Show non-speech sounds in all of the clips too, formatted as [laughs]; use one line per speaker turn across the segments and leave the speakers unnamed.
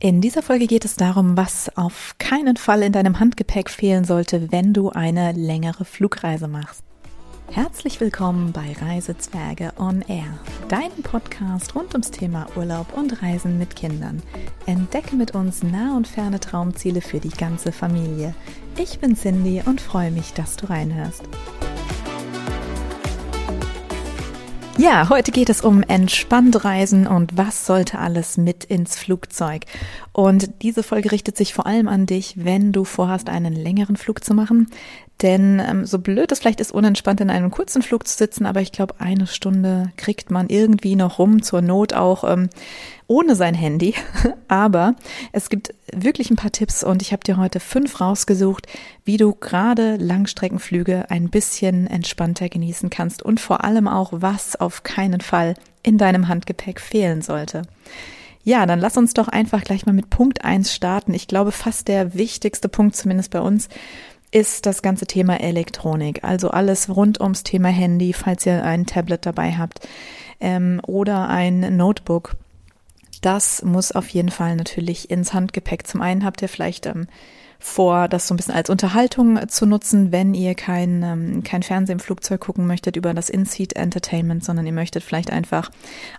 In dieser Folge geht es darum, was auf keinen Fall in deinem Handgepäck fehlen sollte, wenn du eine längere Flugreise machst. Herzlich willkommen bei Reisezwerge on Air, deinem Podcast rund ums Thema Urlaub und Reisen mit Kindern. Entdecke mit uns nah und ferne Traumziele für die ganze Familie. Ich bin Cindy und freue mich, dass du reinhörst. Ja, heute geht es um entspannt Reisen und was sollte alles mit ins Flugzeug. Und diese Folge richtet sich vor allem an dich, wenn du vorhast, einen längeren Flug zu machen. Denn ähm, so blöd es vielleicht ist, unentspannt in einem kurzen Flug zu sitzen, aber ich glaube, eine Stunde kriegt man irgendwie noch rum, zur Not auch ähm, ohne sein Handy. [laughs] aber es gibt wirklich ein paar Tipps und ich habe dir heute fünf rausgesucht, wie du gerade Langstreckenflüge ein bisschen entspannter genießen kannst und vor allem auch, was auf keinen Fall in deinem Handgepäck fehlen sollte. Ja, dann lass uns doch einfach gleich mal mit Punkt eins starten. Ich glaube, fast der wichtigste Punkt, zumindest bei uns, ist das ganze Thema Elektronik. Also alles rund ums Thema Handy, falls ihr ein Tablet dabei habt ähm, oder ein Notebook. Das muss auf jeden Fall natürlich ins Handgepäck. Zum einen habt ihr vielleicht ähm, vor, das so ein bisschen als Unterhaltung zu nutzen, wenn ihr kein, ähm, kein Fernsehen im Flugzeug gucken möchtet über das In-Seat Entertainment, sondern ihr möchtet vielleicht einfach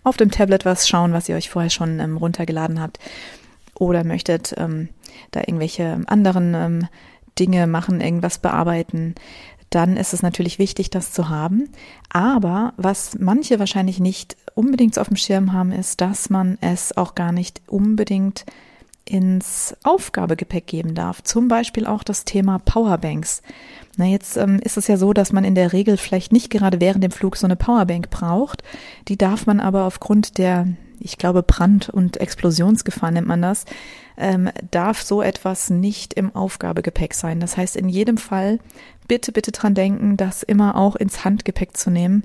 auf dem Tablet was schauen, was ihr euch vorher schon ähm, runtergeladen habt. Oder möchtet ähm, da irgendwelche anderen ähm, Dinge machen, irgendwas bearbeiten, dann ist es natürlich wichtig, das zu haben. Aber was manche wahrscheinlich nicht unbedingt auf dem Schirm haben, ist, dass man es auch gar nicht unbedingt ins Aufgabegepäck geben darf. Zum Beispiel auch das Thema Powerbanks. Na, jetzt ähm, ist es ja so, dass man in der Regel vielleicht nicht gerade während dem Flug so eine Powerbank braucht. Die darf man aber aufgrund der, ich glaube, Brand- und Explosionsgefahr nennt man das, ähm, darf so etwas nicht im Aufgabegepäck sein. Das heißt, in jedem Fall bitte, bitte dran denken, das immer auch ins Handgepäck zu nehmen.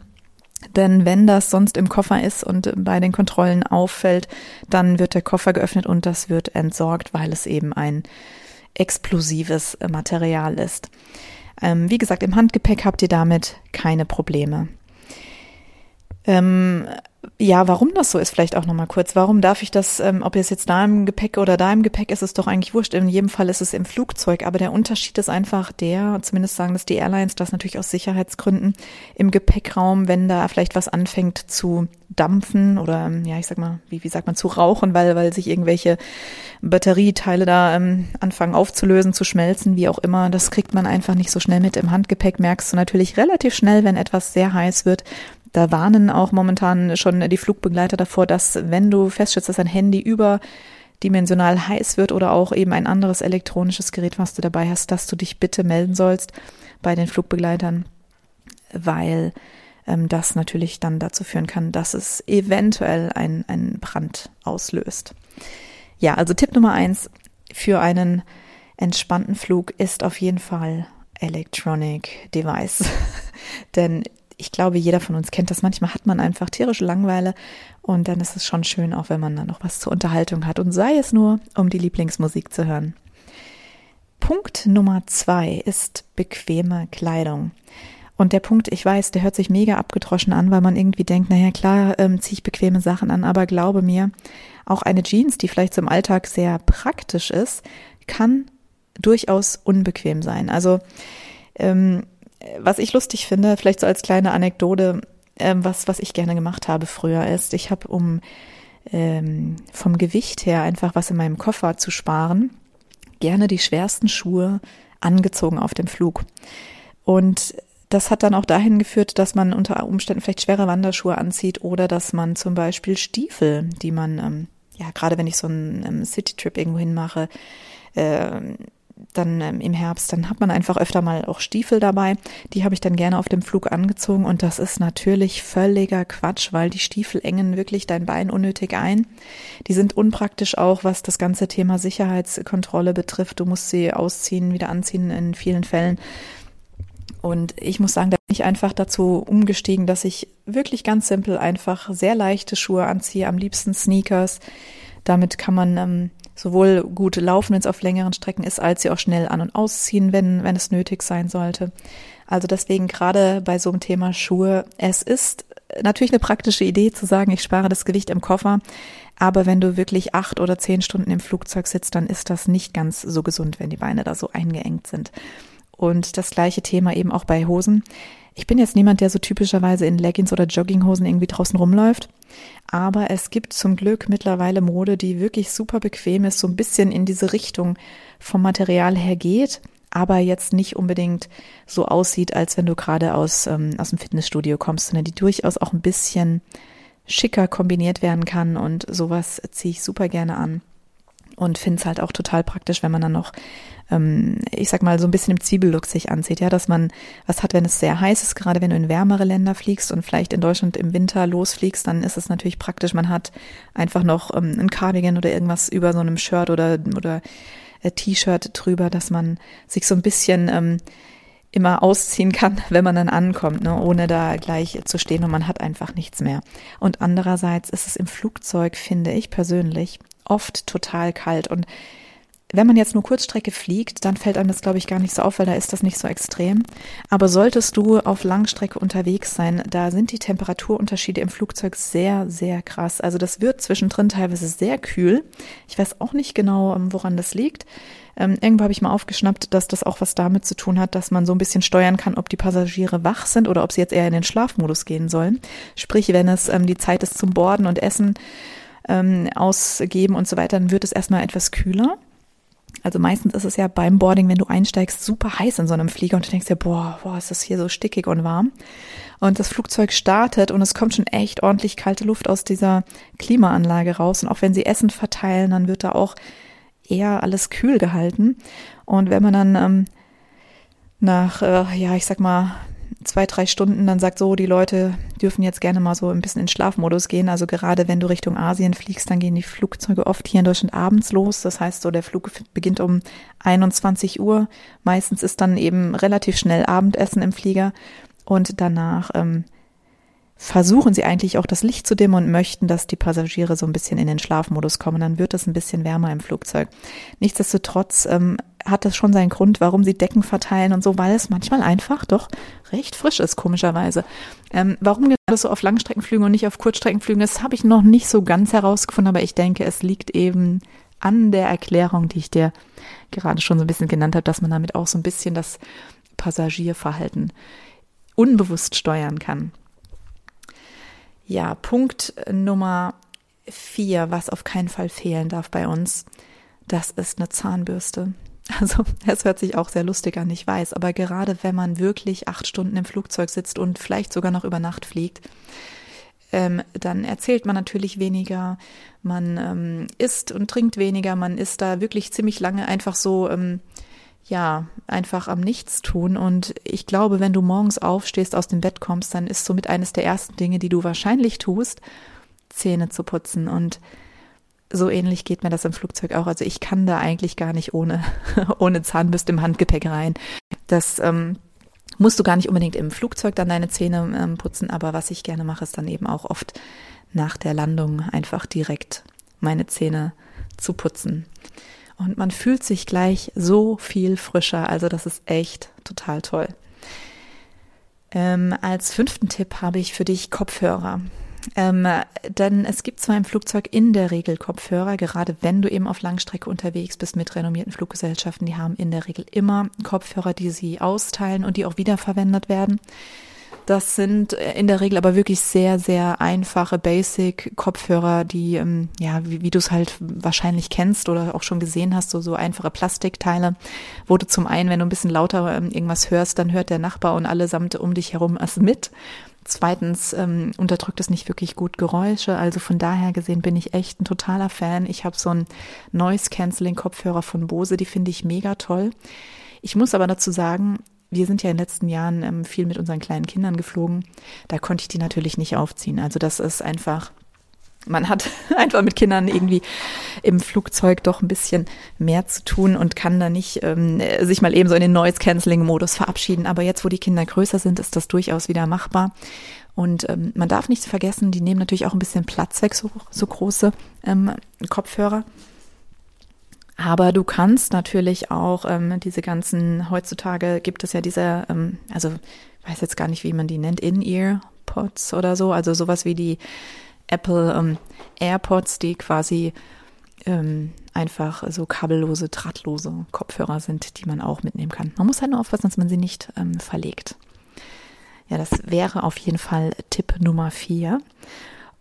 Denn wenn das sonst im Koffer ist und bei den Kontrollen auffällt, dann wird der Koffer geöffnet und das wird entsorgt, weil es eben ein explosives Material ist. Ähm, wie gesagt, im Handgepäck habt ihr damit keine Probleme. Ähm, ja, warum das so ist, vielleicht auch nochmal kurz. Warum darf ich das, ähm, ob es jetzt da im Gepäck oder da im Gepäck ist, ist doch eigentlich wurscht. In jedem Fall ist es im Flugzeug. Aber der Unterschied ist einfach der, zumindest sagen das die Airlines, das natürlich aus Sicherheitsgründen, im Gepäckraum, wenn da vielleicht was anfängt zu dampfen oder, ähm, ja, ich sag mal, wie, wie sagt man, zu rauchen, weil, weil sich irgendwelche Batterieteile da ähm, anfangen aufzulösen, zu schmelzen, wie auch immer. Das kriegt man einfach nicht so schnell mit. Im Handgepäck merkst du natürlich relativ schnell, wenn etwas sehr heiß wird, da warnen auch momentan schon die Flugbegleiter davor, dass wenn du feststellst, dass ein Handy überdimensional heiß wird oder auch eben ein anderes elektronisches Gerät, was du dabei hast, dass du dich bitte melden sollst bei den Flugbegleitern, weil ähm, das natürlich dann dazu führen kann, dass es eventuell einen Brand auslöst. Ja, also Tipp Nummer eins für einen entspannten Flug ist auf jeden Fall Electronic Device. [laughs] Denn ich glaube, jeder von uns kennt das. Manchmal hat man einfach tierische Langweile und dann ist es schon schön, auch wenn man dann noch was zur Unterhaltung hat und sei es nur, um die Lieblingsmusik zu hören. Punkt Nummer zwei ist bequeme Kleidung. Und der Punkt, ich weiß, der hört sich mega abgedroschen an, weil man irgendwie denkt, naja, klar, ähm, ziehe ich bequeme Sachen an, aber glaube mir, auch eine Jeans, die vielleicht zum Alltag sehr praktisch ist, kann durchaus unbequem sein. Also ähm, was ich lustig finde, vielleicht so als kleine Anekdote, ähm, was, was ich gerne gemacht habe früher ist, ich habe, um ähm, vom Gewicht her einfach was in meinem Koffer zu sparen, gerne die schwersten Schuhe angezogen auf dem Flug. Und das hat dann auch dahin geführt, dass man unter Umständen vielleicht schwere Wanderschuhe anzieht oder dass man zum Beispiel Stiefel, die man, ähm, ja, gerade wenn ich so einen ähm, City-Trip irgendwo hin mache, äh, dann ähm, im Herbst, dann hat man einfach öfter mal auch Stiefel dabei. Die habe ich dann gerne auf dem Flug angezogen und das ist natürlich völliger Quatsch, weil die Stiefel engen wirklich dein Bein unnötig ein. Die sind unpraktisch auch, was das ganze Thema Sicherheitskontrolle betrifft. Du musst sie ausziehen, wieder anziehen in vielen Fällen. Und ich muss sagen, da bin ich einfach dazu umgestiegen, dass ich wirklich ganz simpel einfach sehr leichte Schuhe anziehe, am liebsten Sneakers. Damit kann man ähm, sowohl gut laufen, wenn es auf längeren Strecken ist, als sie auch schnell an- und ausziehen, wenn, wenn es nötig sein sollte. Also deswegen gerade bei so einem Thema Schuhe, es ist natürlich eine praktische Idee zu sagen, ich spare das Gewicht im Koffer. Aber wenn du wirklich acht oder zehn Stunden im Flugzeug sitzt, dann ist das nicht ganz so gesund, wenn die Beine da so eingeengt sind. Und das gleiche Thema eben auch bei Hosen. Ich bin jetzt niemand, der so typischerweise in Leggings oder Jogginghosen irgendwie draußen rumläuft. Aber es gibt zum Glück mittlerweile Mode, die wirklich super bequem ist, so ein bisschen in diese Richtung vom Material her geht, aber jetzt nicht unbedingt so aussieht, als wenn du gerade aus, ähm, aus dem Fitnessstudio kommst, sondern die durchaus auch ein bisschen schicker kombiniert werden kann und sowas ziehe ich super gerne an und finde es halt auch total praktisch, wenn man dann noch, ähm, ich sag mal, so ein bisschen im Zwiebellook sich anzieht, ja, dass man was hat, wenn es sehr heiß ist, gerade wenn du in wärmere Länder fliegst und vielleicht in Deutschland im Winter losfliegst, dann ist es natürlich praktisch, man hat einfach noch ähm, ein Cardigan oder irgendwas über so einem Shirt oder, oder äh, T-Shirt drüber, dass man sich so ein bisschen ähm, immer ausziehen kann, [laughs] wenn man dann ankommt, ne, ohne da gleich zu stehen und man hat einfach nichts mehr. Und andererseits ist es im Flugzeug, finde ich persönlich, oft total kalt und wenn man jetzt nur Kurzstrecke fliegt, dann fällt einem das, glaube ich, gar nicht so auf, weil da ist das nicht so extrem. Aber solltest du auf Langstrecke unterwegs sein, da sind die Temperaturunterschiede im Flugzeug sehr, sehr krass. Also das wird zwischendrin teilweise sehr kühl. Ich weiß auch nicht genau, ähm, woran das liegt. Ähm, irgendwo habe ich mal aufgeschnappt, dass das auch was damit zu tun hat, dass man so ein bisschen steuern kann, ob die Passagiere wach sind oder ob sie jetzt eher in den Schlafmodus gehen sollen. Sprich, wenn es ähm, die Zeit ist zum Borden und Essen ähm, ausgeben und so weiter, dann wird es erstmal etwas kühler. Also meistens ist es ja beim Boarding, wenn du einsteigst, super heiß in so einem Flieger und du denkst dir, boah, boah, ist das hier so stickig und warm. Und das Flugzeug startet und es kommt schon echt ordentlich kalte Luft aus dieser Klimaanlage raus. Und auch wenn sie Essen verteilen, dann wird da auch eher alles kühl gehalten. Und wenn man dann ähm, nach, äh, ja, ich sag mal, zwei, drei Stunden dann sagt, so, die Leute dürfen jetzt gerne mal so ein bisschen in Schlafmodus gehen. Also gerade wenn du Richtung Asien fliegst, dann gehen die Flugzeuge oft hier in Deutschland abends los. Das heißt so, der Flug beginnt um 21 Uhr. Meistens ist dann eben relativ schnell Abendessen im Flieger und danach ähm, versuchen sie eigentlich auch das Licht zu dimmen und möchten, dass die Passagiere so ein bisschen in den Schlafmodus kommen. Dann wird es ein bisschen wärmer im Flugzeug. Nichtsdestotrotz ähm, hat das schon seinen Grund, warum sie Decken verteilen und so, weil es manchmal einfach doch recht frisch ist, komischerweise. Ähm, warum gerade so auf Langstreckenflügen und nicht auf Kurzstreckenflügen, das habe ich noch nicht so ganz herausgefunden, aber ich denke, es liegt eben an der Erklärung, die ich dir gerade schon so ein bisschen genannt habe, dass man damit auch so ein bisschen das Passagierverhalten unbewusst steuern kann. Ja, Punkt Nummer vier, was auf keinen Fall fehlen darf bei uns, das ist eine Zahnbürste. [laughs] Also, es hört sich auch sehr lustig an, ich weiß, aber gerade wenn man wirklich acht Stunden im Flugzeug sitzt und vielleicht sogar noch über Nacht fliegt, ähm, dann erzählt man natürlich weniger, man ähm, isst und trinkt weniger, man ist da wirklich ziemlich lange einfach so, ähm, ja, einfach am Nichts tun. Und ich glaube, wenn du morgens aufstehst, aus dem Bett kommst, dann ist somit eines der ersten Dinge, die du wahrscheinlich tust, Zähne zu putzen. Und so ähnlich geht mir das im Flugzeug auch. Also ich kann da eigentlich gar nicht ohne, [laughs] ohne Zahnbürste im Handgepäck rein. Das ähm, musst du gar nicht unbedingt im Flugzeug dann deine Zähne ähm, putzen, aber was ich gerne mache, ist dann eben auch oft nach der Landung einfach direkt meine Zähne zu putzen. Und man fühlt sich gleich so viel frischer. Also das ist echt total toll. Ähm, als fünften Tipp habe ich für dich Kopfhörer. Ähm, denn es gibt zwar im Flugzeug in der Regel Kopfhörer, gerade wenn du eben auf Langstrecke unterwegs bist mit renommierten Fluggesellschaften, die haben in der Regel immer Kopfhörer, die sie austeilen und die auch wiederverwendet werden. Das sind in der Regel aber wirklich sehr, sehr einfache Basic-Kopfhörer, die, ähm, ja, wie, wie du es halt wahrscheinlich kennst oder auch schon gesehen hast, so, so einfache Plastikteile, wo du zum einen, wenn du ein bisschen lauter ähm, irgendwas hörst, dann hört der Nachbar und allesamt um dich herum es mit. Zweitens ähm, unterdrückt es nicht wirklich gut Geräusche. Also von daher gesehen bin ich echt ein totaler Fan. Ich habe so einen Noise-Canceling-Kopfhörer von Bose, die finde ich mega toll. Ich muss aber dazu sagen, wir sind ja in den letzten Jahren ähm, viel mit unseren kleinen Kindern geflogen. Da konnte ich die natürlich nicht aufziehen. Also das ist einfach man hat [laughs] einfach mit Kindern irgendwie im Flugzeug doch ein bisschen mehr zu tun und kann da nicht ähm, sich mal eben so in den Noise-Canceling-Modus verabschieden. Aber jetzt, wo die Kinder größer sind, ist das durchaus wieder machbar. Und ähm, man darf nicht vergessen, die nehmen natürlich auch ein bisschen Platz weg, so, so große ähm, Kopfhörer. Aber du kannst natürlich auch ähm, diese ganzen, heutzutage gibt es ja diese, ähm, also weiß jetzt gar nicht, wie man die nennt, In-Ear AirPods oder so, also sowas wie die Apple ähm, AirPods, die quasi ähm, einfach so kabellose, drahtlose Kopfhörer sind, die man auch mitnehmen kann. Man muss halt nur aufpassen, dass man sie nicht ähm, verlegt. Ja, das wäre auf jeden Fall Tipp Nummer vier.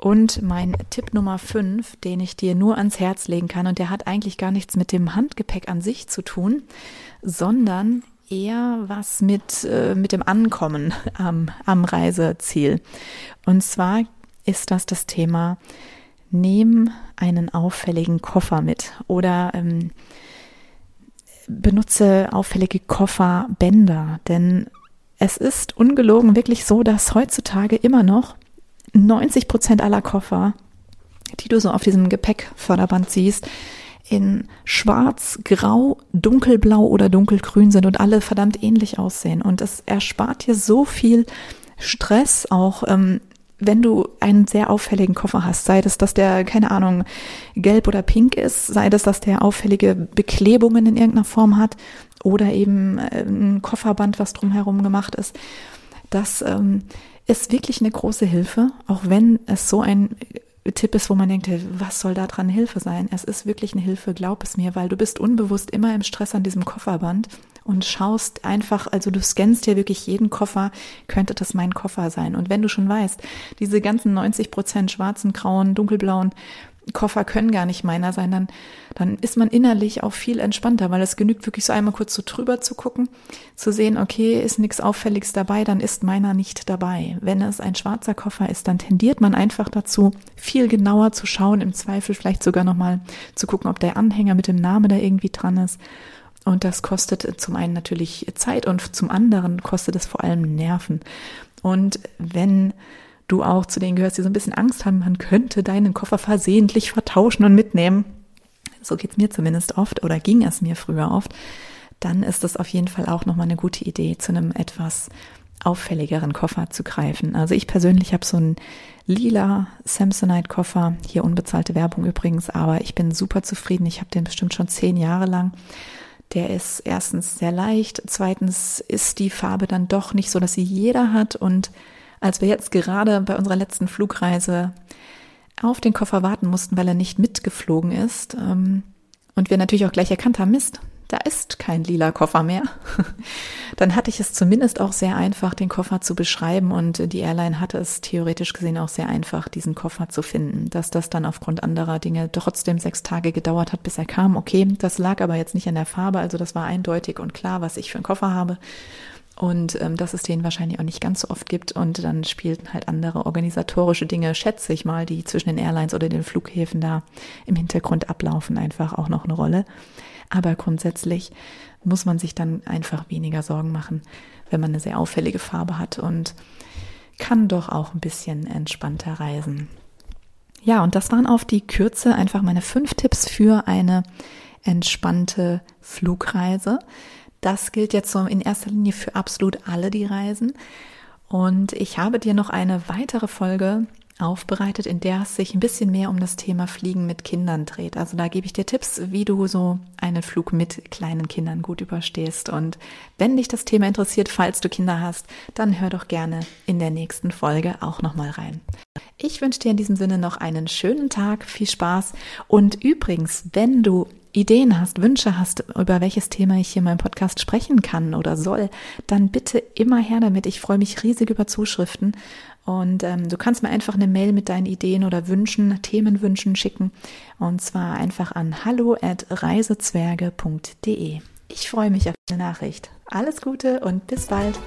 Und mein Tipp Nummer fünf, den ich dir nur ans Herz legen kann, und der hat eigentlich gar nichts mit dem Handgepäck an sich zu tun, sondern eher was mit, äh, mit dem Ankommen [laughs] am, am Reiseziel. Und zwar ist das das Thema, nehm einen auffälligen Koffer mit oder ähm, benutze auffällige Kofferbänder, denn es ist ungelogen wirklich so, dass heutzutage immer noch 90 Prozent aller Koffer, die du so auf diesem Gepäckförderband siehst, in schwarz, grau, dunkelblau oder dunkelgrün sind und alle verdammt ähnlich aussehen. Und es erspart dir so viel Stress, auch ähm, wenn du einen sehr auffälligen Koffer hast, sei das, dass der, keine Ahnung, gelb oder pink ist, sei das, dass der auffällige Beklebungen in irgendeiner Form hat oder eben äh, ein Kofferband, was drumherum gemacht ist. Das ähm, ist wirklich eine große Hilfe, auch wenn es so ein Tipp ist, wo man denkt, was soll da dran Hilfe sein? Es ist wirklich eine Hilfe, glaub es mir, weil du bist unbewusst immer im Stress an diesem Kofferband und schaust einfach, also du scannst dir wirklich jeden Koffer, könnte das mein Koffer sein? Und wenn du schon weißt, diese ganzen 90 Prozent schwarzen, grauen, dunkelblauen Koffer können gar nicht meiner sein, dann, dann ist man innerlich auch viel entspannter, weil es genügt wirklich so einmal kurz so drüber zu gucken, zu sehen, okay, ist nichts Auffälliges dabei, dann ist meiner nicht dabei. Wenn es ein schwarzer Koffer ist, dann tendiert man einfach dazu, viel genauer zu schauen, im Zweifel vielleicht sogar nochmal zu gucken, ob der Anhänger mit dem Namen da irgendwie dran ist. Und das kostet zum einen natürlich Zeit und zum anderen kostet es vor allem Nerven. Und wenn du auch zu denen gehörst, die so ein bisschen Angst haben, man könnte deinen Koffer versehentlich vertauschen und mitnehmen, so geht's mir zumindest oft oder ging es mir früher oft, dann ist das auf jeden Fall auch nochmal eine gute Idee, zu einem etwas auffälligeren Koffer zu greifen. Also ich persönlich habe so einen lila Samsonite-Koffer, hier unbezahlte Werbung übrigens, aber ich bin super zufrieden. Ich habe den bestimmt schon zehn Jahre lang. Der ist erstens sehr leicht, zweitens ist die Farbe dann doch nicht so, dass sie jeder hat und als wir jetzt gerade bei unserer letzten Flugreise auf den Koffer warten mussten, weil er nicht mitgeflogen ist. Ähm, und wir natürlich auch gleich erkannt haben, Mist, da ist kein lila Koffer mehr. [laughs] Dann hatte ich es zumindest auch sehr einfach, den Koffer zu beschreiben und die Airline hatte es theoretisch gesehen auch sehr einfach, diesen Koffer zu finden. Dass das dann aufgrund anderer Dinge trotzdem sechs Tage gedauert hat, bis er kam. Okay, das lag aber jetzt nicht an der Farbe, also das war eindeutig und klar, was ich für einen Koffer habe und ähm, dass es den wahrscheinlich auch nicht ganz so oft gibt und dann spielten halt andere organisatorische Dinge, schätze ich mal, die zwischen den Airlines oder den Flughäfen da im Hintergrund ablaufen, einfach auch noch eine Rolle. Aber grundsätzlich muss man sich dann einfach weniger Sorgen machen, wenn man eine sehr auffällige Farbe hat und kann doch auch ein bisschen entspannter reisen. Ja, und das waren auf die Kürze einfach meine fünf Tipps für eine entspannte Flugreise. Das gilt jetzt so in erster Linie für absolut alle, die reisen. Und ich habe dir noch eine weitere Folge aufbereitet, in der es sich ein bisschen mehr um das Thema Fliegen mit Kindern dreht. Also da gebe ich dir Tipps, wie du so einen Flug mit kleinen Kindern gut überstehst. Und wenn dich das Thema interessiert, falls du Kinder hast, dann hör doch gerne in der nächsten Folge auch nochmal rein. Ich wünsche dir in diesem Sinne noch einen schönen Tag, viel Spaß. Und übrigens, wenn du Ideen hast, Wünsche hast, über welches Thema ich hier in meinem Podcast sprechen kann oder soll, dann bitte immer her damit. Ich freue mich riesig über Zuschriften und ähm, du kannst mir einfach eine Mail mit deinen Ideen oder Wünschen, Themenwünschen schicken und zwar einfach an hallo at reisezwerge.de. Ich freue mich auf deine Nachricht. Alles Gute und bis bald.